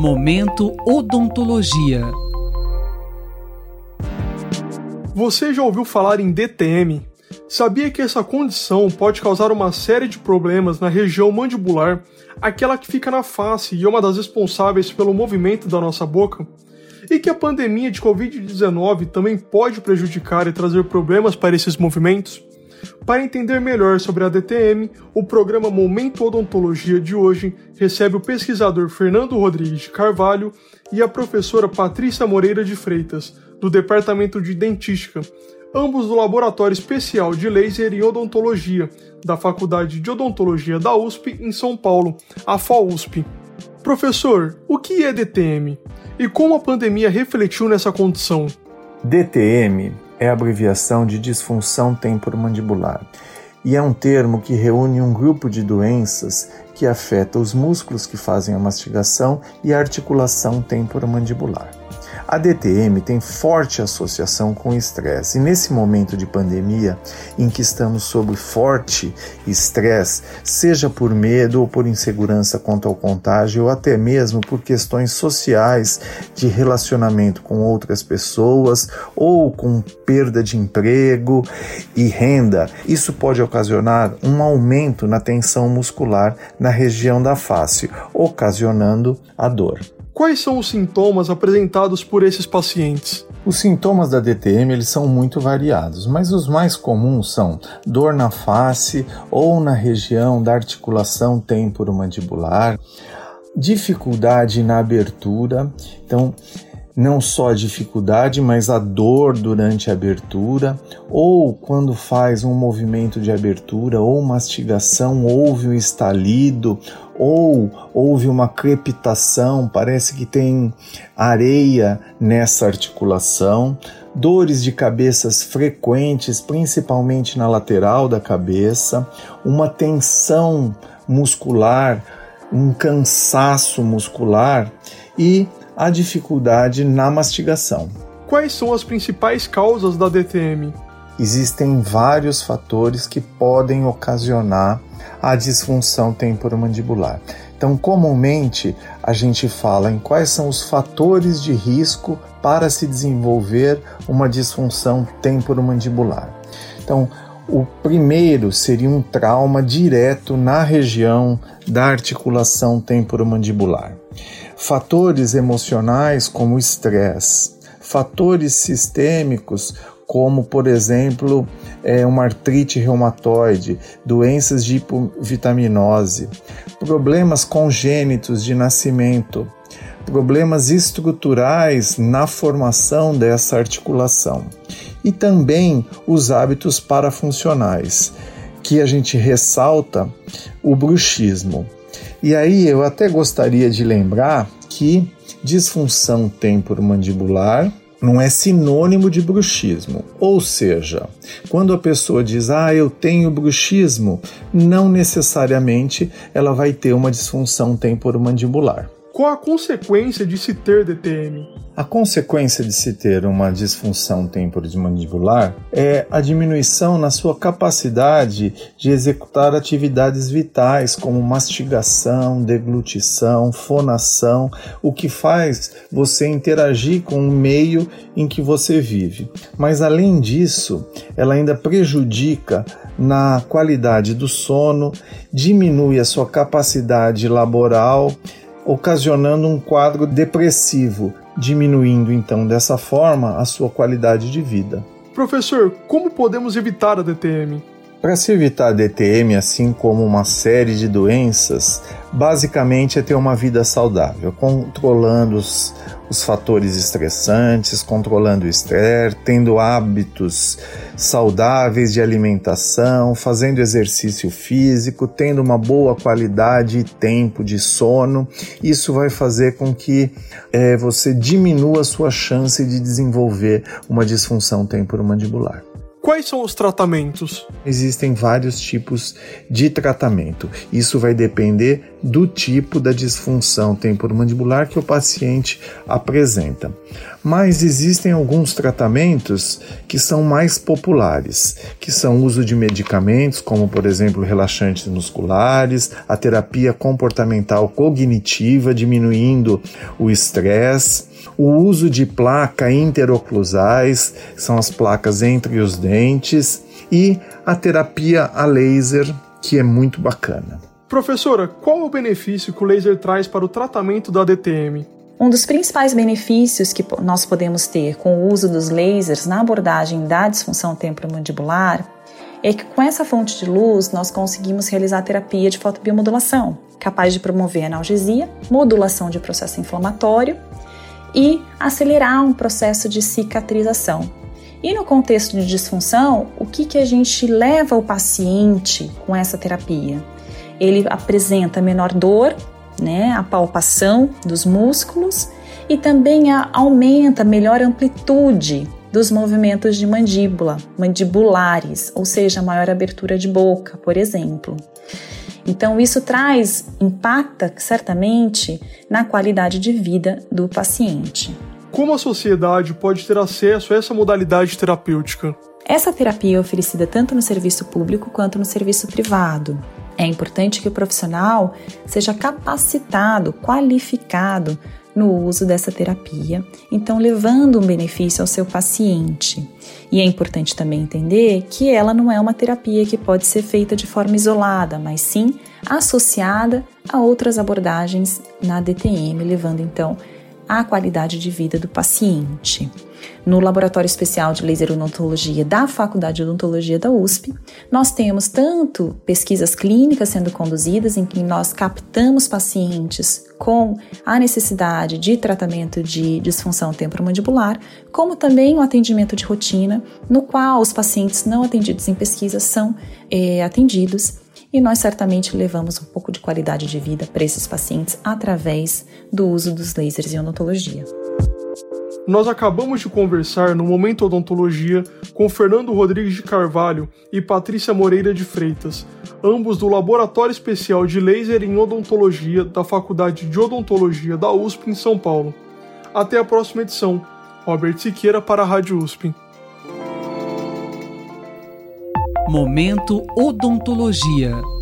Momento Odontologia. Você já ouviu falar em DTM? Sabia que essa condição pode causar uma série de problemas na região mandibular, aquela que fica na face e é uma das responsáveis pelo movimento da nossa boca? E que a pandemia de Covid-19 também pode prejudicar e trazer problemas para esses movimentos? Para entender melhor sobre a DTM, o programa Momento Odontologia de hoje recebe o pesquisador Fernando Rodrigues de Carvalho e a professora Patrícia Moreira de Freitas, do Departamento de Dentística, ambos do Laboratório Especial de Laser e Odontologia, da Faculdade de Odontologia da USP em São Paulo, a FAUSP. Professor, o que é DTM? E como a pandemia refletiu nessa condição? DTM é a abreviação de disfunção temporomandibular e é um termo que reúne um grupo de doenças que afeta os músculos que fazem a mastigação e a articulação temporomandibular. A DTM tem forte associação com estresse, e nesse momento de pandemia, em que estamos sob forte estresse, seja por medo ou por insegurança quanto ao contágio, ou até mesmo por questões sociais de relacionamento com outras pessoas, ou com perda de emprego e renda, isso pode ocasionar um aumento na tensão muscular na região da face, ocasionando a dor. Quais são os sintomas apresentados por esses pacientes? Os sintomas da DTM eles são muito variados, mas os mais comuns são dor na face ou na região da articulação temporomandibular, dificuldade na abertura, então não só a dificuldade, mas a dor durante a abertura, ou quando faz um movimento de abertura ou mastigação, houve um estalido, ou houve uma crepitação, parece que tem areia nessa articulação, dores de cabeças frequentes, principalmente na lateral da cabeça, uma tensão muscular, um cansaço muscular e a dificuldade na mastigação. Quais são as principais causas da DTM? Existem vários fatores que podem ocasionar a disfunção temporomandibular. Então, comumente, a gente fala em quais são os fatores de risco para se desenvolver uma disfunção temporomandibular. Então, o primeiro seria um trauma direto na região da articulação temporomandibular fatores emocionais como estresse, fatores sistêmicos como, por exemplo, é, uma artrite reumatoide, doenças de hipovitaminose, problemas congênitos de nascimento, problemas estruturais na formação dessa articulação. E também os hábitos parafuncionais, que a gente ressalta o bruxismo. E aí eu até gostaria de lembrar que disfunção temporomandibular não é sinônimo de bruxismo. Ou seja, quando a pessoa diz, ah, eu tenho bruxismo, não necessariamente ela vai ter uma disfunção temporomandibular. Qual a consequência de se ter DTM? A consequência de se ter uma disfunção temporomandibular é a diminuição na sua capacidade de executar atividades vitais como mastigação, deglutição, fonação, o que faz você interagir com o meio em que você vive. Mas além disso, ela ainda prejudica na qualidade do sono, diminui a sua capacidade laboral, ocasionando um quadro depressivo, diminuindo então dessa forma a sua qualidade de vida. Professor, como podemos evitar a DTM? Para se evitar DTM, assim como uma série de doenças, basicamente é ter uma vida saudável, controlando os, os fatores estressantes, controlando o estresse, tendo hábitos saudáveis de alimentação, fazendo exercício físico, tendo uma boa qualidade e tempo de sono. Isso vai fazer com que é, você diminua a sua chance de desenvolver uma disfunção temporomandibular. Quais são os tratamentos? Existem vários tipos de tratamento. Isso vai depender do tipo da disfunção temporomandibular que o paciente apresenta. Mas existem alguns tratamentos que são mais populares, que são o uso de medicamentos, como por exemplo relaxantes musculares, a terapia comportamental cognitiva, diminuindo o estresse, o uso de placa interoclusais, são as placas entre os dentes, e a terapia a laser, que é muito bacana. Professora, qual é o benefício que o laser traz para o tratamento da DTM? Um dos principais benefícios que nós podemos ter com o uso dos lasers na abordagem da disfunção temporomandibular é que com essa fonte de luz nós conseguimos realizar terapia de fotobiomodulação, capaz de promover analgesia, modulação de processo inflamatório e acelerar um processo de cicatrização. E no contexto de disfunção, o que, que a gente leva o paciente com essa terapia? Ele apresenta menor dor, né, a palpação dos músculos e também a, aumenta melhor amplitude dos movimentos de mandíbula, mandibulares, ou seja, maior abertura de boca, por exemplo. Então, isso traz, impacta certamente na qualidade de vida do paciente. Como a sociedade pode ter acesso a essa modalidade terapêutica? Essa terapia é oferecida tanto no serviço público quanto no serviço privado. É importante que o profissional seja capacitado, qualificado no uso dessa terapia, então levando um benefício ao seu paciente. E é importante também entender que ela não é uma terapia que pode ser feita de forma isolada, mas sim associada a outras abordagens na DTM, levando então à qualidade de vida do paciente. No Laboratório Especial de Laser Odontologia da Faculdade de Odontologia da USP, nós temos tanto pesquisas clínicas sendo conduzidas em que nós captamos pacientes com a necessidade de tratamento de disfunção temporomandibular, como também o atendimento de rotina, no qual os pacientes não atendidos em pesquisa são é, atendidos e nós certamente levamos um pouco de qualidade de vida para esses pacientes através do uso dos lasers em odontologia. Nós acabamos de conversar no Momento Odontologia com Fernando Rodrigues de Carvalho e Patrícia Moreira de Freitas, ambos do Laboratório Especial de Laser em Odontologia da Faculdade de Odontologia da USP em São Paulo. Até a próxima edição. Robert Siqueira para a Rádio USP. Momento Odontologia.